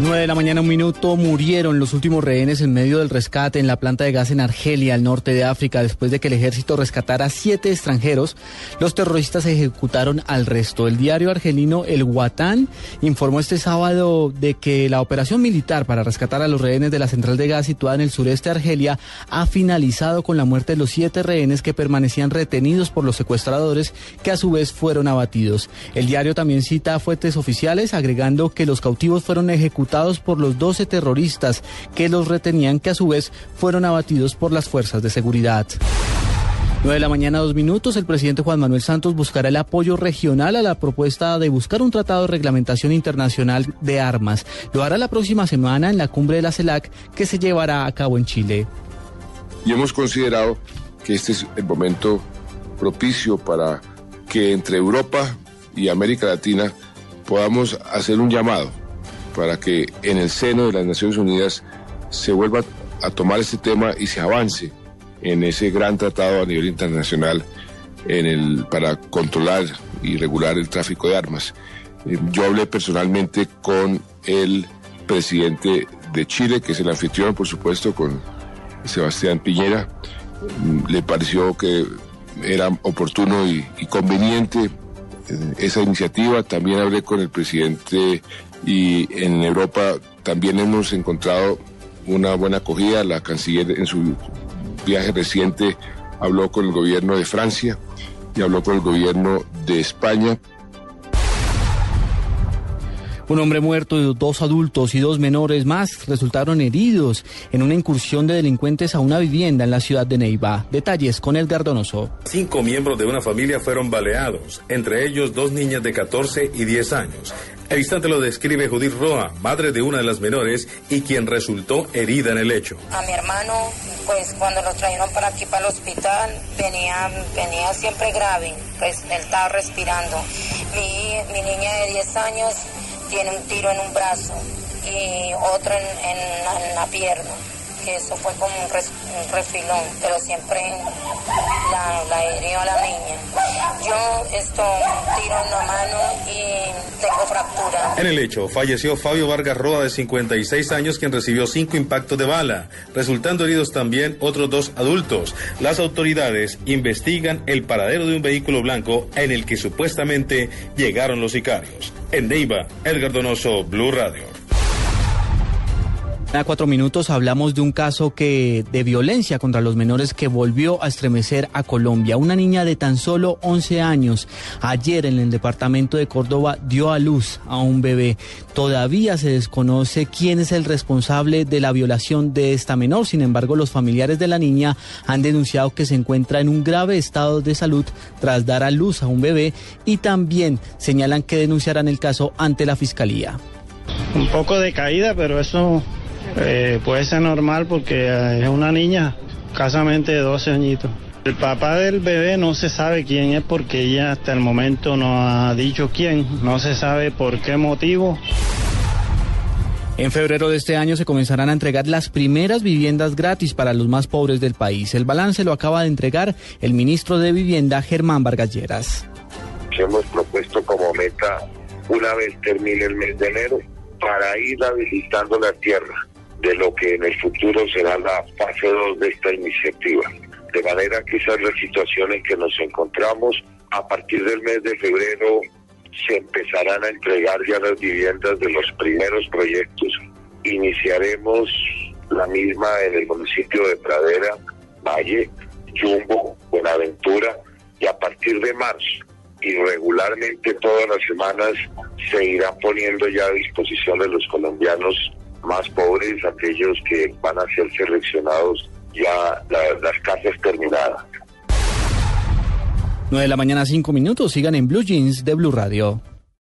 9 de la mañana, un minuto, murieron los últimos rehenes en medio del rescate en la planta de gas en Argelia, al norte de África, después de que el ejército rescatara siete extranjeros. Los terroristas ejecutaron al resto. El diario argelino El Guatán informó este sábado de que la operación militar para rescatar a los rehenes de la central de gas situada en el sureste de Argelia ha finalizado con la muerte de los siete rehenes que permanecían retenidos por los secuestradores, que a su vez fueron abatidos. El diario también cita fuentes oficiales, agregando que los cautivos fueron ejecutados por los 12 terroristas que los retenían, que a su vez fueron abatidos por las fuerzas de seguridad. 9 de la mañana, dos minutos. El presidente Juan Manuel Santos buscará el apoyo regional a la propuesta de buscar un tratado de reglamentación internacional de armas. Lo hará la próxima semana en la cumbre de la CELAC que se llevará a cabo en Chile. Y hemos considerado que este es el momento propicio para que entre Europa y América Latina podamos hacer un llamado para que en el seno de las Naciones Unidas se vuelva a tomar este tema y se avance en ese gran tratado a nivel internacional en el, para controlar y regular el tráfico de armas. Eh, yo hablé personalmente con el presidente de Chile, que es el anfitrión, por supuesto, con Sebastián Piñera. Mm, le pareció que era oportuno y, y conveniente esa iniciativa. También hablé con el presidente y en Europa también hemos encontrado una buena acogida. La canciller en su viaje reciente habló con el gobierno de Francia y habló con el gobierno de España un hombre muerto, dos adultos y dos menores más resultaron heridos en una incursión de delincuentes a una vivienda en la ciudad de Neiva. Detalles con Edgar Donoso. Cinco miembros de una familia fueron baleados, entre ellos dos niñas de 14 y 10 años. El instante lo describe Judith Roa, madre de una de las menores y quien resultó herida en el hecho. A mi hermano, pues cuando lo trajeron para aquí, para el hospital, venía, venía siempre grave, pues él estaba respirando. Mi, mi niña de 10 años tiene un tiro en un brazo y otro en, la pierna, que eso fue como un, refilón, pero siempre la, la hirió a la niña. Yo esto tiro en mano y tengo fractura. En el hecho, falleció Fabio Vargas Roa de 56 años, quien recibió cinco impactos de bala, resultando heridos también otros dos adultos. Las autoridades investigan el paradero de un vehículo blanco en el que supuestamente llegaron los sicarios. En Neiva, Edgar Donoso, Blue Radio. A cuatro minutos hablamos de un caso que de violencia contra los menores que volvió a estremecer a Colombia. Una niña de tan solo 11 años ayer en el departamento de Córdoba dio a luz a un bebé. Todavía se desconoce quién es el responsable de la violación de esta menor. Sin embargo, los familiares de la niña han denunciado que se encuentra en un grave estado de salud tras dar a luz a un bebé y también señalan que denunciarán el caso ante la fiscalía. Un poco de caída, pero eso eh, puede ser normal porque eh, es una niña, casamente de 12 añitos. El papá del bebé no se sabe quién es porque ella hasta el momento no ha dicho quién, no se sabe por qué motivo. En febrero de este año se comenzarán a entregar las primeras viviendas gratis para los más pobres del país. El balance lo acaba de entregar el ministro de Vivienda, Germán Vargas Lleras. Hemos propuesto como meta, una vez termine el mes de enero, para ir habilitando la tierra de lo que en el futuro será la fase 2 de esta iniciativa. De manera que esa es la situación en que nos encontramos. A partir del mes de febrero se empezarán a entregar ya las viviendas de los primeros proyectos. Iniciaremos la misma en el municipio de Pradera, Valle, Jumbo, Buenaventura y a partir de marzo y regularmente todas las semanas se irán poniendo ya a disposición de los colombianos más pobres, aquellos que van a ser seleccionados ya las casas terminadas. 9 de la mañana, 5 minutos. Sigan en Blue Jeans de Blue Radio.